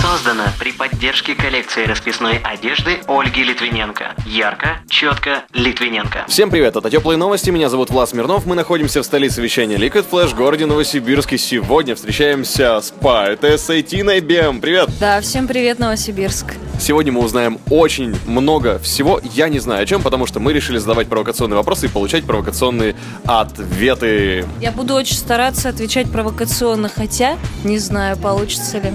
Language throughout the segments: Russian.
Создано при поддержке коллекции расписной одежды Ольги Литвиненко. Ярко, четко, Литвиненко. Всем привет, это Теплые Новости, меня зовут Влас Смирнов, мы находимся в столице вещания Liquid Flash, городе Новосибирске. Сегодня встречаемся с поэтессой Тиной Бем. Привет! Да, всем привет, Новосибирск. Сегодня мы узнаем очень много всего, я не знаю о чем, потому что мы решили задавать провокационные вопросы и получать провокационные ответы. Я буду очень стараться отвечать провокационно, хотя не знаю, получится ли.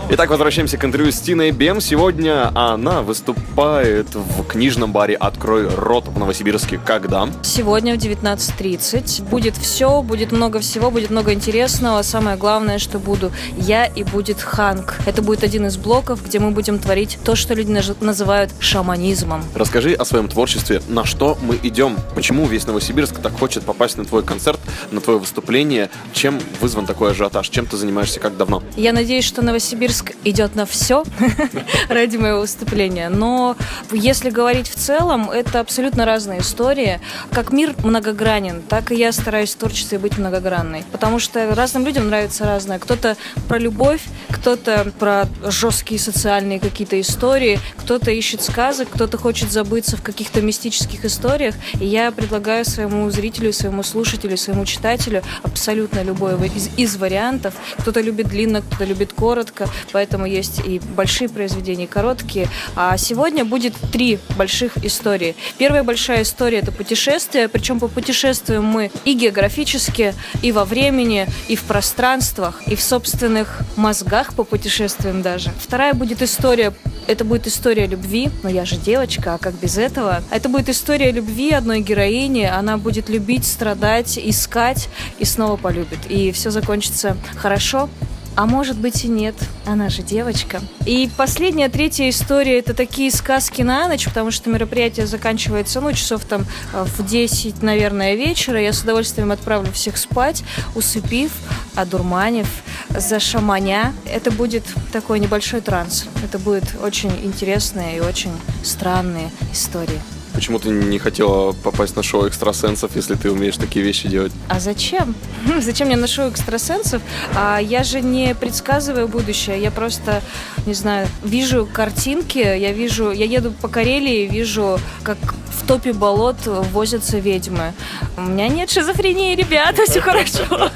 Итак, возвращаемся к интервью с Тиной Бем. Сегодня она выступает в книжном баре «Открой рот» в Новосибирске. Когда? Сегодня в 19.30 будет все, будет много всего, будет много интересного. Самое главное, что буду я и будет Ханк. Это будет один из блоков, где мы будем творить то, что люди называют шаманизмом. Расскажи о своем творчестве, на что мы идем, почему весь Новосибирск так хочет попасть на твой концерт, на твое выступление, чем вызван такой ажиотаж, чем ты занимаешься, как давно? Я надеюсь, что Новосибирск идет на все ради моего выступления. Но если говорить в целом, это абсолютно разные истории. Как мир многогранен, так и я стараюсь в творчестве быть многогранной. Потому что разным людям нравится разное. Кто-то про любовь, кто-то про жесткие социальные какие-то истории, кто-то ищет сказок, кто-то хочет забыться в каких-то мистических историях. И я предлагаю своему зрителю, своему слушателю, своему читателю абсолютно любой из, из вариантов. Кто-то любит длинно, кто-то любит коротко, поэтому есть и большие произведения, и короткие. А сегодня будет три больших истории. Первая большая история – это путешествие, причем по путешествиям мы и географически, и во времени, и в пространствах, и в собственных мозгах по путешествиям даже. Вторая будет история это будет история любви, но я же девочка, а как без этого? Это будет история любви одной героини, она будет любить, страдать, искать и снова полюбит. И все закончится хорошо, а может быть и нет, она же девочка. И последняя, третья история, это такие сказки на ночь, потому что мероприятие заканчивается, ну, часов там э, в 10, наверное, вечера. Я с удовольствием отправлю всех спать, усыпив, одурманив, зашаманя. Это будет такой небольшой транс. Это будет очень интересные и очень странные истории. Почему ты не хотела попасть на шоу экстрасенсов, если ты умеешь такие вещи делать? А зачем? Зачем мне на шоу экстрасенсов? А я же не предсказываю будущее, я просто, не знаю, вижу картинки, я вижу, я еду по Карелии, вижу, как в топе болот возятся ведьмы. У меня нет шизофрении, ребята, все хорошо.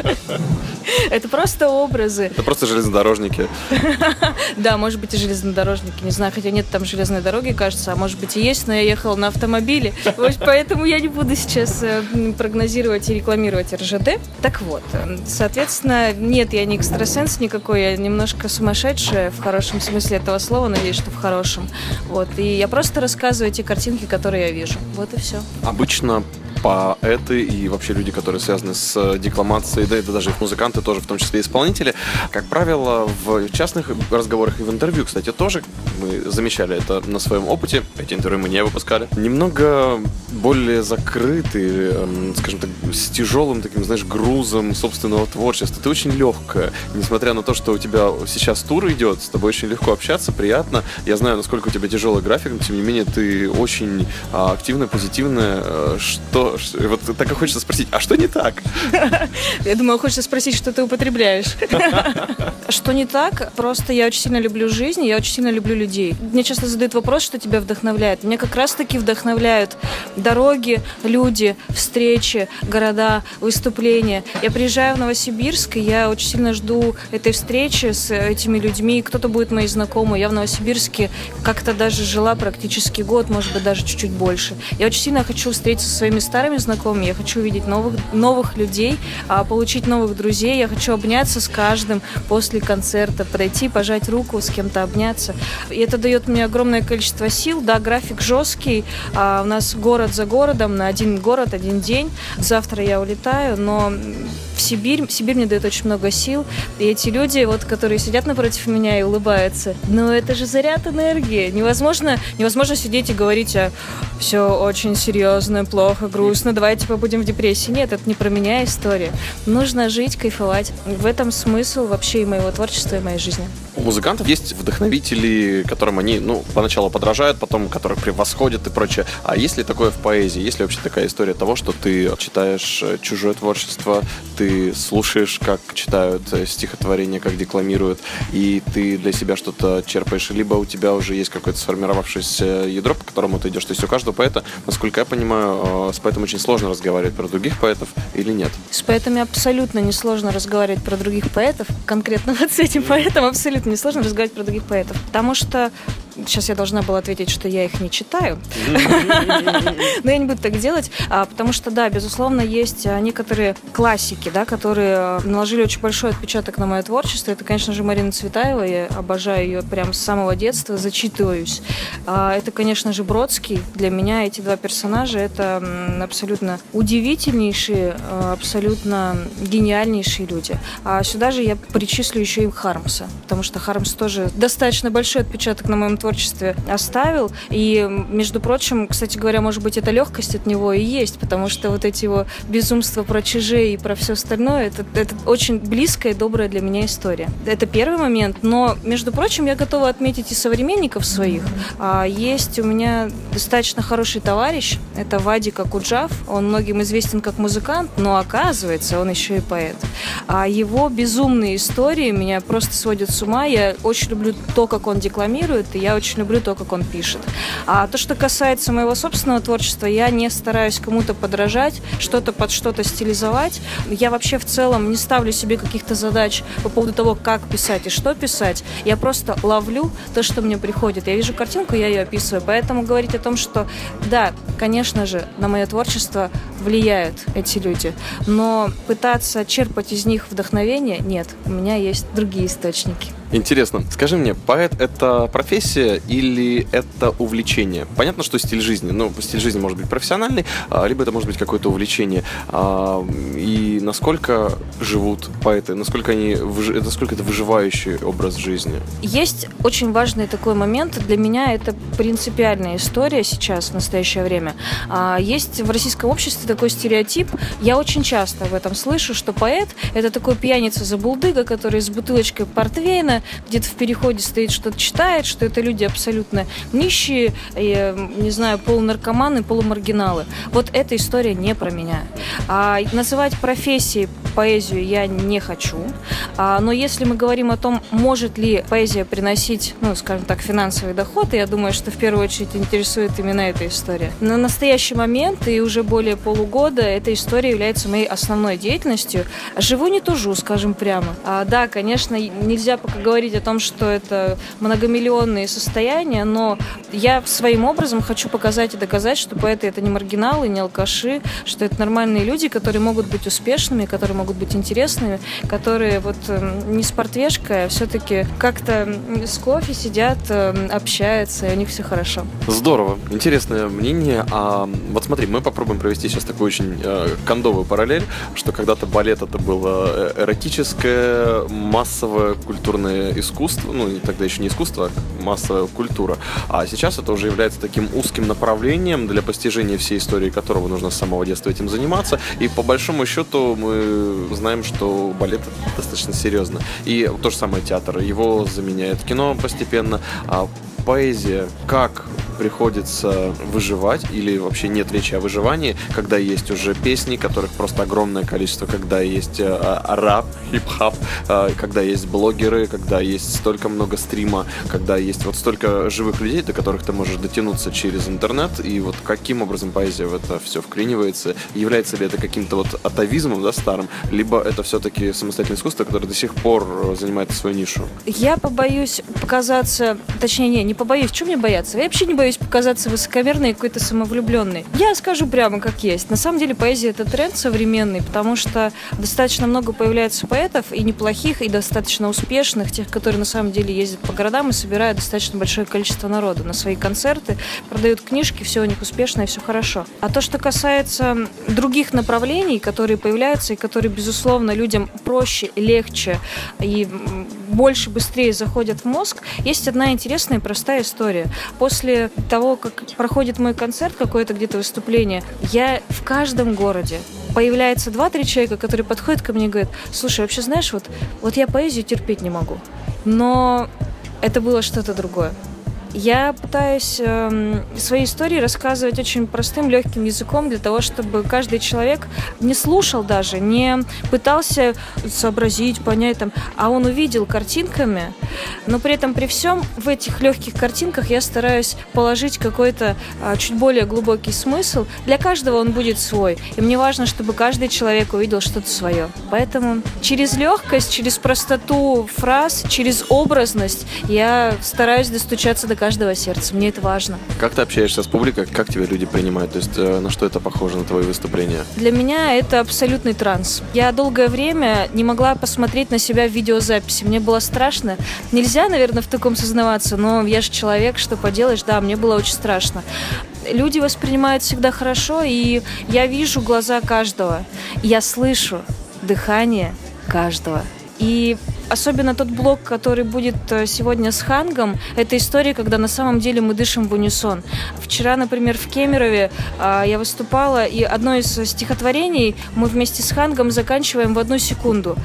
Это просто образы. Это просто железнодорожники. Да, может быть и железнодорожники, не знаю, хотя нет там железной дороги, кажется, а может быть и есть, но я ехала на автомобиле, поэтому я не буду сейчас э, прогнозировать и рекламировать РЖД. Так вот, э, соответственно, нет, я не экстрасенс никакой, я немножко сумасшедшая в хорошем смысле этого слова, надеюсь, что в хорошем. Вот, и я просто рассказываю те картинки, которые я вижу. Вот и все. Обычно поэты и вообще люди, которые связаны с декламацией, да и даже их музыканты тоже, в том числе исполнители, как правило, в частных разговорах и в интервью, кстати, тоже мы замечали это на своем опыте, эти интервью мы не выпускали, немного более закрыты, эм, скажем так, с тяжелым таким, знаешь, грузом собственного творчества. Ты очень легкая, несмотря на то, что у тебя сейчас тур идет, с тобой очень легко общаться, приятно. Я знаю, насколько у тебя тяжелый график, но тем не менее ты очень а, активная, позитивная. Э, Что, вот так и хочется спросить, а что не так? Я думаю, хочется спросить, что ты употребляешь. Что не так? Просто я очень сильно люблю жизнь, я очень сильно люблю людей. Мне часто задают вопрос, что тебя вдохновляет. Меня как раз-таки вдохновляют дороги, люди, встречи, города, выступления. Я приезжаю в Новосибирск, и я очень сильно жду этой встречи с этими людьми. Кто-то будет мои знакомые. Я в Новосибирске как-то даже жила практически год, может быть, даже чуть-чуть больше. Я очень сильно хочу встретиться со своими старыми знакомыми, я хочу увидеть новых, новых людей, а, получить новых друзей, я хочу обняться с каждым после концерта, подойти, пожать руку, с кем-то обняться. И это дает мне огромное количество сил. Да, график жесткий, а, у нас город за городом, на один город, один день. Завтра я улетаю, но в Сибирь. Сибирь мне дает очень много сил. И эти люди, вот, которые сидят напротив меня и улыбаются, ну это же заряд энергии. Невозможно, невозможно сидеть и говорить, а все очень серьезно, плохо, грустно, давайте побудем в депрессии. Нет, это не про меня история. Нужно жить, кайфовать. В этом смысл вообще и моего творчества, и моей жизни. У музыкантов есть вдохновители, которым они, ну, поначалу подражают, потом которых превосходят и прочее. А есть ли такое в поэзии? Есть ли вообще такая история того, что ты читаешь э, чужое творчество, ты слушаешь, как читают э, стихотворения, как декламируют, и ты для себя что-то черпаешь, либо у тебя уже есть какое-то сформировавшееся ядро, по которому ты идешь. То есть у каждого поэта, насколько я понимаю, э, с поэтом очень сложно разговаривать про других поэтов или нет? С поэтами абсолютно несложно разговаривать про других поэтов. Конкретно вот с этим поэтом абсолютно несложно разговаривать про других поэтов. Потому что Сейчас я должна была ответить, что я их не читаю. Но я не буду так делать, а, потому что, да, безусловно, есть а, некоторые классики, да, которые а, наложили очень большой отпечаток на мое творчество. Это, конечно же, Марина Цветаева. Я обожаю ее прям с самого детства, зачитываюсь. Это, конечно же, Бродский. Для меня эти два персонажа – это абсолютно удивительнейшие, абсолютно гениальнейшие люди. А сюда же я причислю еще и Хармса, потому что Хармс тоже достаточно большой отпечаток на моем творчестве оставил. И, между прочим, кстати говоря, может быть, эта легкость от него и есть, потому что вот эти его безумства про чужие и про все остальное, это, это очень близкая и добрая для меня история. Это первый момент, но, между прочим, я готова отметить и современников своих. А, есть у меня достаточно хороший товарищ, это Вадик Акуджав, он многим известен как музыкант, но оказывается, он еще и поэт. А его безумные истории меня просто сводят с ума, я очень люблю то, как он декламирует, и я очень люблю то, как он пишет. А то, что касается моего собственного творчества, я не стараюсь кому-то подражать, что-то под что-то стилизовать. Я вообще в целом не ставлю себе каких-то задач по поводу того, как писать и что писать. Я просто ловлю то, что мне приходит. Я вижу картинку, я ее описываю. Поэтому говорить о том, что да, конечно же, на мое творчество влияют эти люди, но пытаться черпать из них вдохновение, нет, у меня есть другие источники. Интересно. Скажи мне, поэт — это профессия или это увлечение? Понятно, что стиль жизни. Ну, стиль жизни может быть профессиональный, а, либо это может быть какое-то увлечение. А, и насколько живут поэты? Насколько, они, насколько это выживающий образ жизни? Есть очень важный такой момент. Для меня это принципиальная история сейчас, в настоящее время. А, есть в российском обществе такой стереотип. Я очень часто в этом слышу, что поэт — это такой пьяница-забулдыга, который с бутылочкой портвейна где-то в переходе стоит, что-то читает, что это люди абсолютно нищие, и, не знаю, полунаркоманы, полумаргиналы. Вот эта история не про меня. А называть профессией поэзию я не хочу. А, но если мы говорим о том, может ли поэзия приносить, ну, скажем так, финансовый доход, я думаю, что в первую очередь интересует именно эта история. На настоящий момент и уже более полугода эта история является моей основной деятельностью. Живу не тужу, скажем прямо. А, да, конечно, нельзя пока говорить о том, что это многомиллионные состояния, но я своим образом хочу показать и доказать, что поэты это не маргиналы, не алкаши, что это нормальные люди, которые могут быть успешными, которые могут быть интересными, которые вот эм, не с портвешкой, а все-таки как-то с кофе сидят, эм, общаются, и у них все хорошо. Здорово. Интересное мнение. А вот смотри, мы попробуем провести сейчас такую очень э, кондовую параллель, что когда-то балет это было э, эротическое, массовое культурное искусство, ну, тогда еще не искусство, а массовая культура. А сейчас это уже является таким узким направлением, для постижения всей истории которого нужно с самого детства этим заниматься. И по большому счету мы знаем, что балет достаточно серьезно. И то же самое театр. Его заменяет кино постепенно. А поэзия, как приходится выживать или вообще нет речи о выживании, когда есть уже песни, которых просто огромное количество, когда есть э, а, рап, хип-хап, э, когда есть блогеры, когда есть столько много стрима, когда есть вот столько живых людей, до которых ты можешь дотянуться через интернет, и вот каким образом поэзия в это все вклинивается, является ли это каким-то вот атовизмом, да, старым, либо это все-таки самостоятельное искусство, которое до сих пор занимает свою нишу? Я побоюсь показаться, точнее, не, не побоюсь, чем мне бояться? Я вообще не боюсь боюсь показаться высокомерной и какой-то самовлюбленной. Я скажу прямо как есть. На самом деле поэзия это тренд современный, потому что достаточно много появляется поэтов и неплохих, и достаточно успешных, тех, которые на самом деле ездят по городам и собирают достаточно большое количество народа на свои концерты, продают книжки, все у них успешно и все хорошо. А то, что касается других направлений, которые появляются и которые, безусловно, людям проще, легче и больше, быстрее заходят в мозг, есть одна интересная и простая история. После того, как проходит мой концерт, какое-то где-то выступление, я в каждом городе появляется два-три человека, которые подходят ко мне и говорят, слушай, вообще знаешь, вот, вот я поэзию терпеть не могу. Но это было что-то другое. Я пытаюсь э, свои истории рассказывать очень простым, легким языком для того, чтобы каждый человек не слушал даже, не пытался сообразить, понять там, а он увидел картинками, но при этом при всем в этих легких картинках я стараюсь положить какой-то э, чуть более глубокий смысл. Для каждого он будет свой, и мне важно, чтобы каждый человек увидел что-то свое. Поэтому через легкость, через простоту фраз, через образность я стараюсь достучаться до каждого сердца. Мне это важно. Как ты общаешься с публикой, как тебя люди принимают? То есть э, на что это похоже на твои выступления? Для меня это абсолютный транс. Я долгое время не могла посмотреть на себя в видеозаписи. Мне было страшно. Нельзя, наверное, в таком сознаваться, но я же человек, что поделаешь, да, мне было очень страшно люди воспринимают всегда хорошо, и я вижу глаза каждого, я слышу дыхание каждого. И особенно тот блок, который будет э, сегодня с Хангом, это история, когда на самом деле мы дышим в унисон. Вчера, например, в Кемерове а, я выступала, и одно из стихотворений мы вместе с Хангом заканчиваем в одну секунду.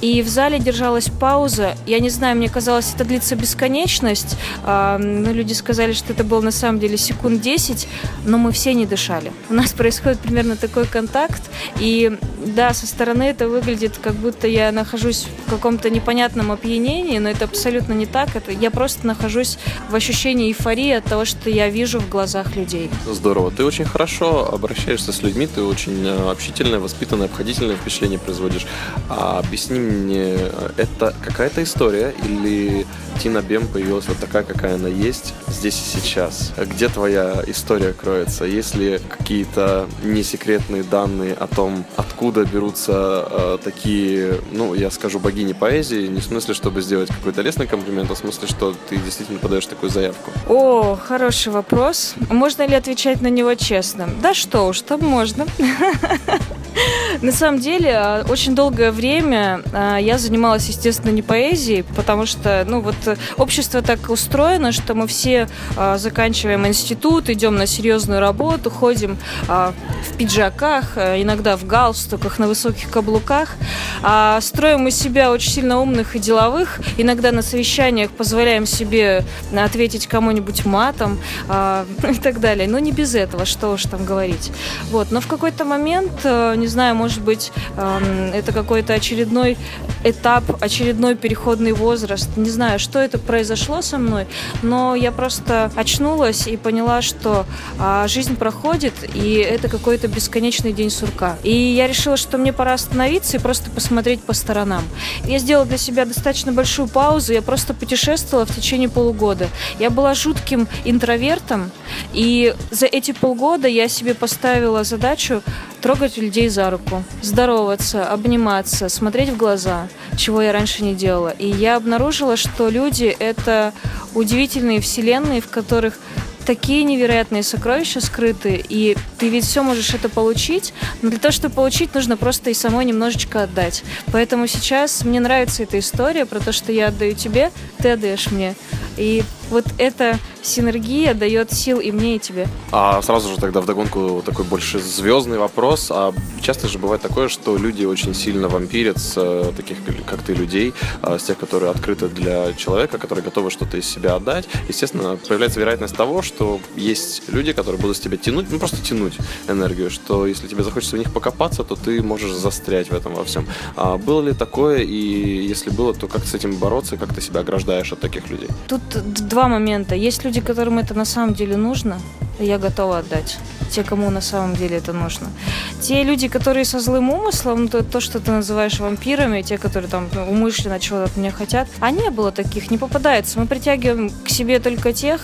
И в зале держалась пауза. Я не знаю, мне казалось, это длится бесконечность. А, но люди сказали, что это было на самом деле секунд 10, но мы все не дышали. У нас происходит примерно такой контакт. И да, со стороны это выглядит, как будто я нахожусь в каком-то непонятном опьянении, но это абсолютно не так. Это я просто нахожусь в ощущении эйфории от того, что я вижу в глазах людей. Здорово. Ты очень хорошо обращаешься с людьми, ты очень э, общительная, воспитанная, обходительное впечатление производишь. А объясни мне, это какая-то история или Тина Бем появилась вот такая, какая она есть здесь и сейчас? Где твоя история кроется? Есть ли какие-то несекретные данные о том, откуда берутся э, такие, ну, я скажу, богини поэзии, не в смысле, чтобы сделать какой-то лестный комплимент, а в смысле, что ты действительно подаешь такую заявку? О, хороший вопрос. Можно ли отвечать на него честно? Да что уж, там можно. На самом деле, а, очень долгое время а, я занималась, естественно, не поэзией, потому что, ну, вот общество так устроено, что мы все а, заканчиваем институт, идем на серьезную работу, ходим в пиджаках, иногда в галстуках, на высоких каблуках, строим из себя очень сильно умных и деловых, иногда на совещаниях позволяем себе ответить кому-нибудь матом и так далее. Но не без этого, что уж там говорить. Вот. Но в какой-то момент, не знаю, может быть, это какой-то очередной этап, очередной переходный возраст. Не знаю, что это произошло со мной, но я просто очнулась и поняла, что а, жизнь проходит, и это какой-то бесконечный день сурка. И я решила, что мне пора остановиться и просто посмотреть по сторонам. Я сделала для себя достаточно большую паузу, я просто путешествовала в течение полугода. Я была жутким интровертом, и за эти полгода я себе поставила задачу трогать людей за руку, здороваться, обниматься, смотреть в глаза, чего я раньше не делала. И я обнаружила, что люди — это удивительные вселенные, в которых такие невероятные сокровища скрыты, и ты ведь все можешь это получить, но для того, чтобы получить, нужно просто и самой немножечко отдать. Поэтому сейчас мне нравится эта история про то, что я отдаю тебе, ты отдаешь мне. И вот эта синергия дает сил и мне, и тебе. А сразу же тогда вдогонку такой больше звездный вопрос. А часто же бывает такое, что люди очень сильно вампирят с э, таких, как ты, людей, а, с тех, которые открыты для человека, которые готовы что-то из себя отдать. Естественно, появляется вероятность того, что есть люди, которые будут с тебя тянуть, ну просто тянуть энергию, что если тебе захочется в них покопаться, то ты можешь застрять в этом во всем. А было ли такое, и если было, то как с этим бороться, как ты себя ограждаешь от таких людей? Тут два момента. Есть люди, которым это на самом деле нужно, я готова отдать. Те, кому на самом деле это нужно. Те люди, которые со злым умыслом, то, то что ты называешь вампирами, те, которые там ну, умышленно чего-то от меня хотят, а не было таких, не попадается. Мы притягиваем к себе только тех,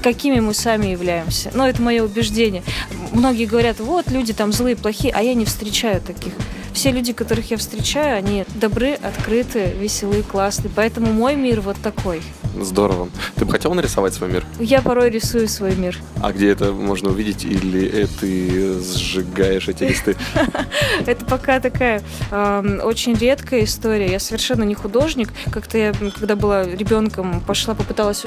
какими мы сами являемся. Но это мое убеждение. Многие говорят, вот люди там злые, плохие, а я не встречаю таких. Все люди, которых я встречаю, они добры, открыты, веселые, классные. Поэтому мой мир вот такой. Здорово. Ты бы хотел нарисовать свой мир? Я порой рисую свой мир. А где это можно увидеть? Или э, ты сжигаешь эти листы? Это пока такая очень редкая история. Я совершенно не художник. Как-то я, когда была ребенком, пошла, попыталась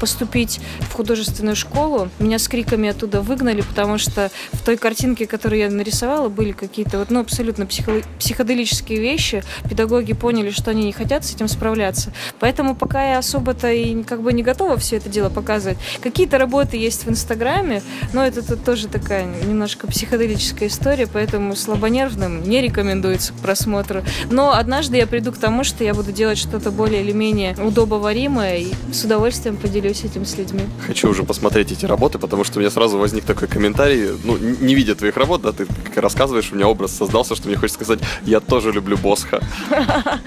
поступить в художественную школу. Меня с криками оттуда выгнали, потому что в той картинке, которую я нарисовала, были какие-то вот, ну, абсолютно психо- психоделические вещи. Педагоги поняли, что они не хотят с этим справляться. Поэтому пока я особо-то и как бы не готова все это дело показывать. Какие-то работы есть в Инстаграме, но это тут тоже такая немножко психоделическая история, поэтому слабонервным не рекомендуется к просмотру. Но однажды я приду к тому, что я буду делать что-то более или менее удобоваримое и с удовольствием поделюсь этим с людьми. Хочу уже посмотреть эти работы, потому что у меня сразу возник такой комментарий, ну, не видя твоих работ, да, ты как рассказываешь, у меня образ создался, что мне хочется сказать, я тоже люблю Босха.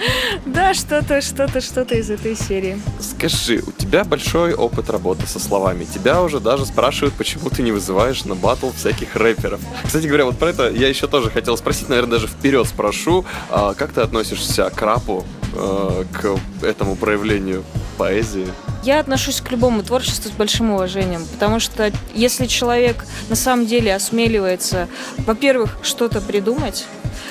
Да, что-то, что-то, что-то из этой серии. Скажи, у тебя большой опыт работы со словами. Тебя уже даже спрашивают, почему ты не вызываешь на батл всяких рэперов. Кстати говоря, вот про это я еще тоже хотел спросить, наверное, даже вперед спрошу. А как ты относишься к рапу, э, к этому проявлению поэзии? Я отношусь к любому творчеству с большим уважением, потому что если человек на самом деле осмеливается, во-первых, что-то придумать,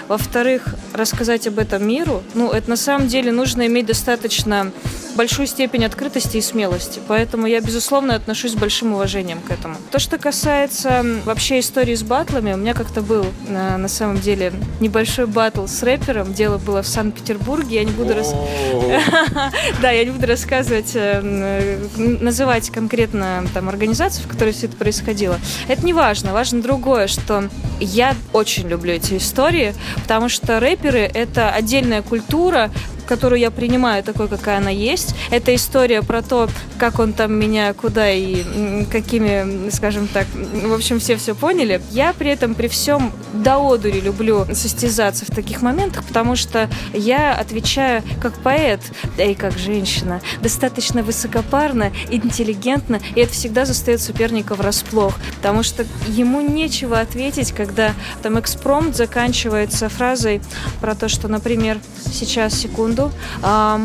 во-вторых, рассказать об этом миру, ну, это на самом деле нужно иметь достаточно большую степень открытости и смелости. Поэтому я, безусловно, отношусь с большим уважением к этому. То, что касается вообще истории с батлами, у меня как-то был на, на самом деле небольшой батл с рэпером. Дело было в Санкт-Петербурге. Я не буду рас... Да, я не буду рассказывать, э, называть конкретно там организацию, в которой все это происходило. Это не важно. Важно другое, что я очень люблю эти истории, потому что рэперы — это отдельная культура, которую я принимаю такой, какая она есть. Это история про то, как он там меня куда и какими, скажем так, в общем, все все поняли. Я при этом при всем до одури люблю состязаться в таких моментах, потому что я отвечаю как поэт, да и как женщина, достаточно высокопарно, интеллигентно, и это всегда застает соперника врасплох, потому что ему нечего ответить, когда там экспромт заканчивается фразой про то, что, например, сейчас, секунду, а,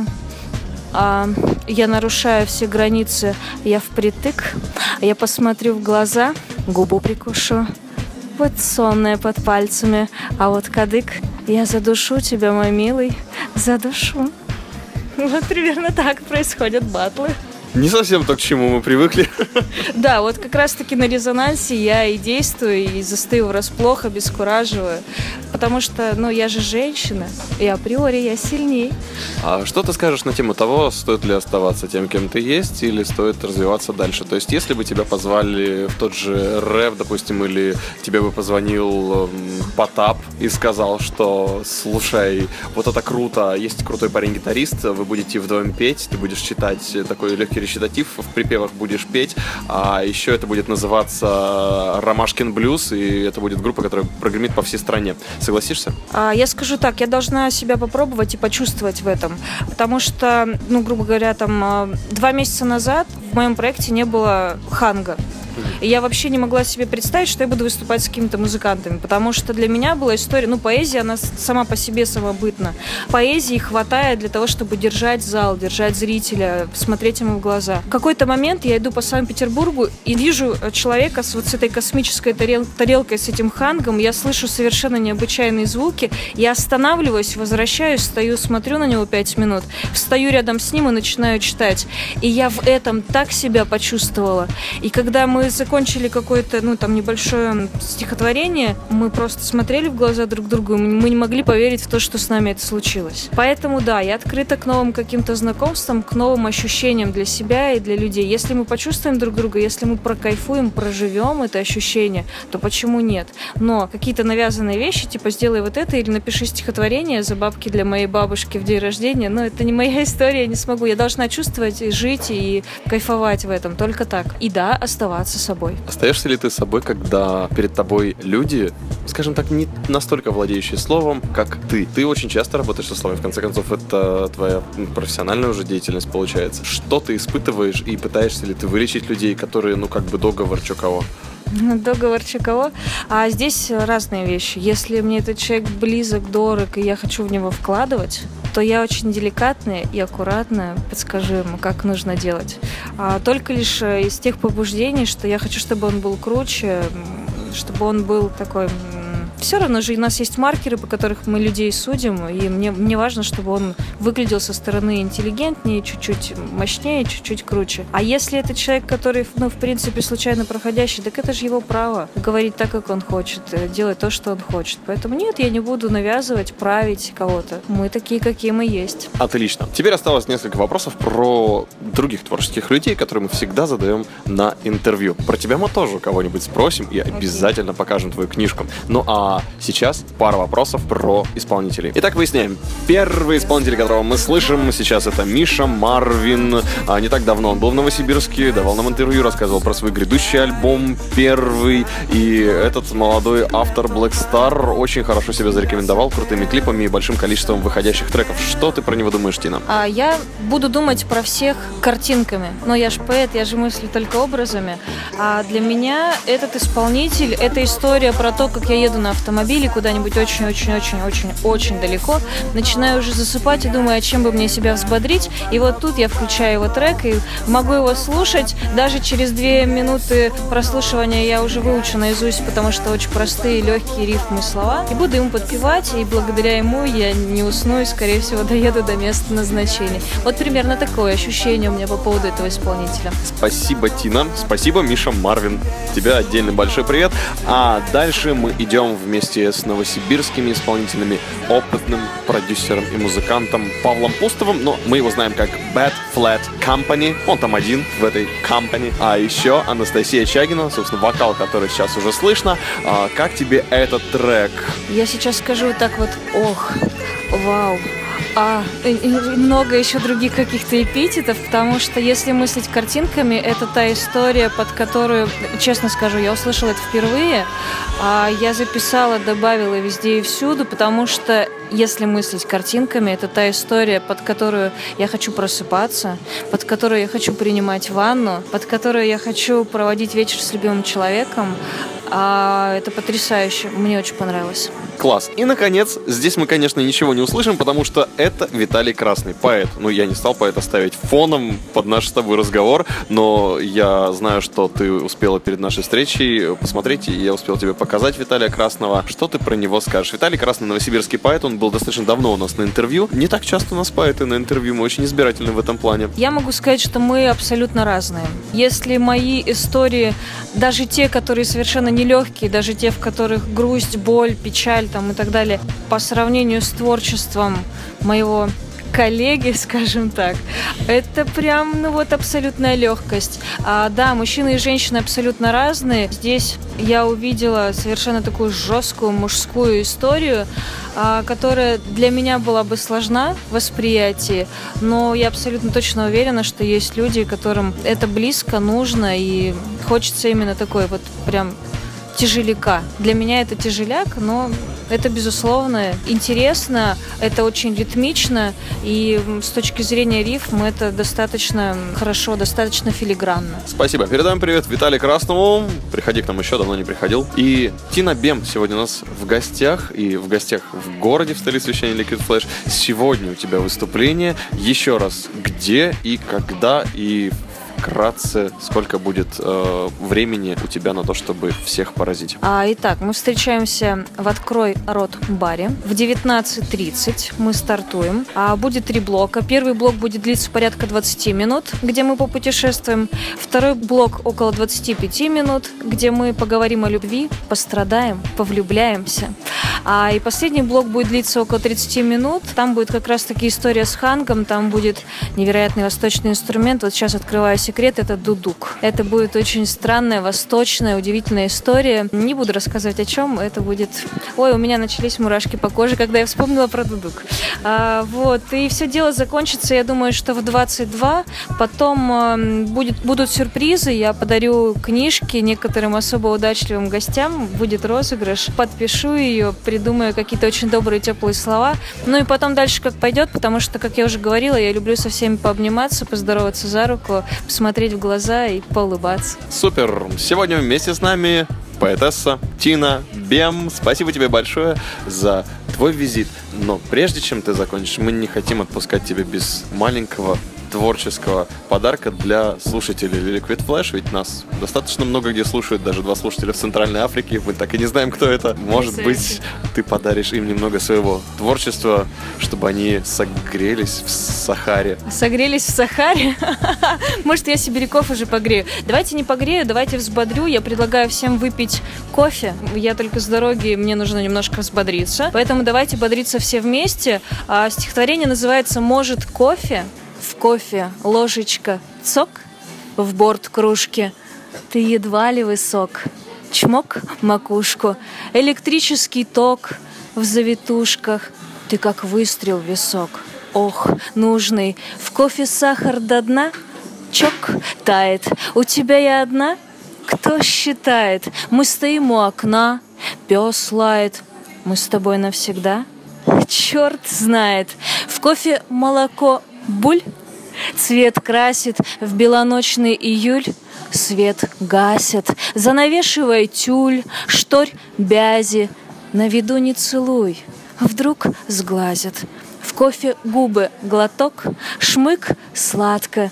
а, я нарушаю все границы, я впритык, я посмотрю в глаза, губу прикушу, вот сонная под пальцами, а вот кадык, я задушу тебя, мой милый, задушу. Вот примерно так происходят батлы. Не совсем то, к чему мы привыкли. Да, вот как раз-таки на резонансе я и действую, и застою врасплох, обескураживаю. Потому что, ну, я же женщина, и априори я сильнее. А что ты скажешь на тему того, стоит ли оставаться тем, кем ты есть, или стоит развиваться дальше? То есть, если бы тебя позвали в тот же рэп, допустим, или тебе бы позвонил м, Потап и сказал, что, слушай, вот это круто, есть крутой парень-гитарист, вы будете вдвоем петь, ты будешь читать такой легкий речитатив, в припевах будешь петь, а еще это будет называться Ромашкин блюз, и это будет группа, которая прогремит по всей стране. Согласишься? А, Я скажу так, я должна себя попробовать и почувствовать в этом. Потому что, ну, грубо говоря, там а, два месяца назад в моем проекте не было ханга. И я вообще не могла себе представить, что я буду выступать с какими-то музыкантами, потому что для меня была история, ну, поэзия, она сама по себе самобытна. Поэзии хватает для того, чтобы держать зал, держать зрителя, смотреть ему в глаза. В какой-то момент я иду по Санкт-Петербургу и вижу э, человека с вот с этой космической тарел- тарелкой, с этим хангом, я слышу совершенно необычайные звуки, я останавливаюсь, возвращаюсь, стою, смотрю на него пять минут, встаю рядом с ним и начинаю читать. И я в этом так себя почувствовала. И когда мы закончили какое-то, ну, там, небольшое стихотворение, мы просто смотрели в глаза друг другу, и мы не могли поверить в то, что с нами это случилось. Поэтому, да, я открыта к новым каким-то знакомствам, к новым ощущениям для себя и для людей. Если мы почувствуем друг друга, если мы прокайфуем, проживем это ощущение, то почему нет? Но какие-то навязанные вещи, типа сделай вот это или напиши стихотворение за бабки для моей бабушки в день рождения, ну, это не моя история, я не смогу. Я должна чувствовать и жить и кайфовать в этом, только так. И да, оставаться собой. Собой. Остаешься ли ты собой, когда перед тобой люди, скажем так, не настолько владеющие словом, как ты? Ты очень часто работаешь со словами, в конце концов, это твоя профессиональная уже деятельность получается. Что ты испытываешь и пытаешься ли ты вылечить людей, которые, ну, как бы договор чё кого? Договор кого? А здесь разные вещи. Если мне этот человек близок, дорог, и я хочу в него вкладывать, то я очень деликатная и аккуратно подскажу ему, как нужно делать. А только лишь э, из тех побуждений, что я хочу, чтобы он был круче, чтобы он был такой все равно же у нас есть маркеры, по которых мы людей судим, и мне, мне важно, чтобы он выглядел со стороны интеллигентнее, чуть-чуть мощнее, чуть-чуть круче. А если это человек, который, ну, в принципе, случайно проходящий, так это же его право говорить так, как он хочет, э, делать то, что он хочет. Поэтому нет, я не буду навязывать, править кого-то. Мы такие, какие мы есть. Отлично. Теперь осталось несколько вопросов про других творческих людей, которые мы всегда задаем на интервью. Про тебя мы тоже кого-нибудь спросим и обязательно покажем твою книжку. Ну а а сейчас пара вопросов про исполнителей. Итак, выясняем. Первый исполнитель, которого мы слышим сейчас, это Миша Марвин. А, не так давно он был в Новосибирске, давал нам интервью, рассказывал про свой грядущий альбом, первый. И этот молодой автор Black Star очень хорошо себя зарекомендовал крутыми клипами и большим количеством выходящих треков. Что ты про него думаешь, Тина? А, я буду думать про всех картинками. Но я же поэт, я же мыслю только образами. А для меня этот исполнитель, это история про то, как я еду на автомобиле куда-нибудь очень-очень-очень-очень-очень далеко, начинаю уже засыпать и думаю, а чем бы мне себя взбодрить. И вот тут я включаю его трек и могу его слушать. Даже через две минуты прослушивания я уже выучу наизусть, потому что очень простые, легкие рифмы слова. И буду ему подпевать, и благодаря ему я не усну и, скорее всего, доеду до места назначения. Вот примерно такое ощущение у меня по поводу этого исполнителя. Спасибо, Тина. Спасибо, Миша Марвин. Тебе отдельный большой привет. А дальше мы идем в вместе с новосибирскими исполнителями, опытным продюсером и музыкантом Павлом Пустовым, но мы его знаем как Bad Flat Company, он там один в этой company, а еще Анастасия Чагина, собственно, вокал, который сейчас уже слышно. А, как тебе этот трек? Я сейчас скажу так вот, ох, вау, а, много еще других каких-то эпитетов, потому что если мыслить картинками, это та история, под которую, честно скажу, я услышала это впервые, а я записала, добавила везде и всюду, потому что если мыслить картинками, это та история, под которую я хочу просыпаться, под которую я хочу принимать ванну, под которую я хочу проводить вечер с любимым человеком. А это потрясающе. Мне очень понравилось. Класс. И, наконец, здесь мы, конечно, ничего не услышим, потому что это Виталий Красный, поэт. Ну, я не стал поэта ставить фоном под наш с тобой разговор, но я знаю, что ты успела перед нашей встречей посмотреть, и я успел тебе показать Виталия Красного. Что ты про него скажешь? Виталий Красный, новосибирский поэт, он был достаточно давно у нас на интервью. Не так часто у нас поэты на интервью, мы очень избирательны в этом плане. Я могу сказать, что мы абсолютно разные. Если мои истории, даже те, которые совершенно нелегкие, даже те, в которых грусть, боль, печаль, там и так далее, по сравнению с творчеством моего коллеги, скажем так, это прям, ну вот, абсолютная легкость. А, да, мужчины и женщины абсолютно разные. Здесь я увидела совершенно такую жесткую мужскую историю, а, которая для меня была бы сложна в восприятии, но я абсолютно точно уверена, что есть люди, которым это близко, нужно, и хочется именно такой вот прям тяжеляка. Для меня это тяжеляк, но это, безусловно, интересно, это очень ритмично, и с точки зрения рифм это достаточно хорошо, достаточно филигранно. Спасибо. Передаем привет Виталию Красному. Приходи к нам еще, давно не приходил. И Тина Бем сегодня у нас в гостях, и в гостях в городе, в столице вещания Liquid Flash. Сегодня у тебя выступление. Еще раз, где и когда и вкратце, сколько будет э, времени у тебя на то, чтобы всех поразить? А, итак, мы встречаемся в «Открой рот» баре. В 19.30 мы стартуем. А, будет три блока. Первый блок будет длиться порядка 20 минут, где мы попутешествуем. Второй блок около 25 минут, где мы поговорим о любви, пострадаем, повлюбляемся. А, и последний блок будет длиться около 30 минут. Там будет как раз-таки история с Хангом, там будет невероятный восточный инструмент. Вот сейчас открываю секрет, это дудук. Это будет очень странная, восточная, удивительная история. Не буду рассказывать о чем, это будет... Ой, у меня начались мурашки по коже, когда я вспомнила про дудук. А, вот, и все дело закончится, я думаю, что в 22. Потом э, будет, будут сюрпризы, я подарю книжки некоторым особо удачливым гостям, будет розыгрыш, подпишу ее, придумаю какие-то очень добрые, теплые слова. Ну и потом дальше как пойдет, потому что, как я уже говорила, я люблю со всеми пообниматься, поздороваться за руку, посмотреть в глаза и поулыбаться. Супер! Сегодня вместе с нами поэтесса Тина Бем. Спасибо тебе большое за твой визит. Но прежде чем ты закончишь, мы не хотим отпускать тебя без маленького творческого подарка для слушателей Liquid Flash, ведь нас достаточно много где слушают, даже два слушателя в Центральной Африке, мы так и не знаем, кто это. Может быть, ты подаришь им немного своего творчества, чтобы они согрелись в Сахаре. Согрелись в Сахаре? Может, я сибиряков уже погрею. Давайте не погрею, давайте взбодрю. Я предлагаю всем выпить кофе. Я только с дороги, мне нужно немножко взбодриться. Поэтому давайте бодриться все вместе. А стихотворение называется «Может кофе?» В кофе ложечка цок в борт кружки. Ты едва ли высок. Чмок макушку. Электрический ток в завитушках. Ты как выстрел висок. Ох, нужный. В кофе сахар до дна. Чок тает. У тебя я одна? Кто считает? Мы стоим у окна. Пес лает. Мы с тобой навсегда? Черт знает. В кофе молоко буль, Цвет красит в белоночный июль, Свет гасит, занавешивая тюль, Шторь бязи, на виду не целуй, Вдруг сглазят. В кофе губы глоток, Шмык сладко.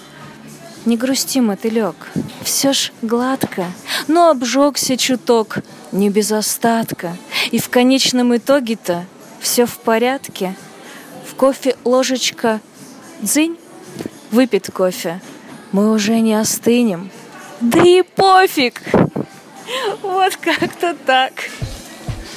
Не грусти, мотылек, все ж гладко, Но обжегся чуток, не без остатка. И в конечном итоге-то все в порядке. В кофе ложечка дзынь, выпит кофе. Мы уже не остынем. Да и пофиг! Вот как-то так.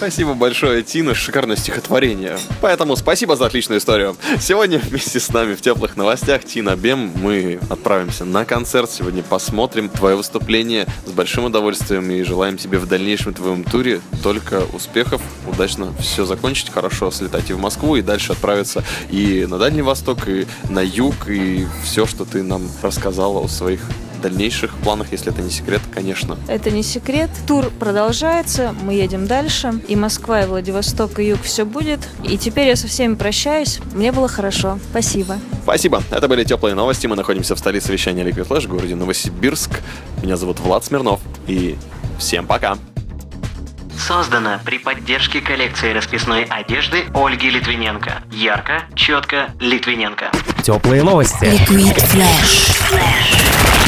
Спасибо большое, Тина, шикарное стихотворение. Поэтому спасибо за отличную историю. Сегодня вместе с нами в теплых новостях Тина Бем мы отправимся на концерт. Сегодня посмотрим твое выступление с большим удовольствием и желаем тебе в дальнейшем твоем туре только успехов, удачно все закончить, хорошо слетать и в Москву, и дальше отправиться и на Дальний Восток, и на юг, и все, что ты нам рассказала о своих дальнейших планах, если это не секрет, конечно. Это не секрет. Тур продолжается, мы едем дальше. И Москва, и Владивосток, и юг все будет. И теперь я со всеми прощаюсь. Мне было хорошо. Спасибо. Спасибо. Это были теплые новости. Мы находимся в столице вещания Liquid Flash, в городе Новосибирск. Меня зовут Влад Смирнов. И всем пока. Создано при поддержке коллекции расписной одежды Ольги Литвиненко. Ярко, четко, Литвиненко. Теплые новости. Liquid Flash.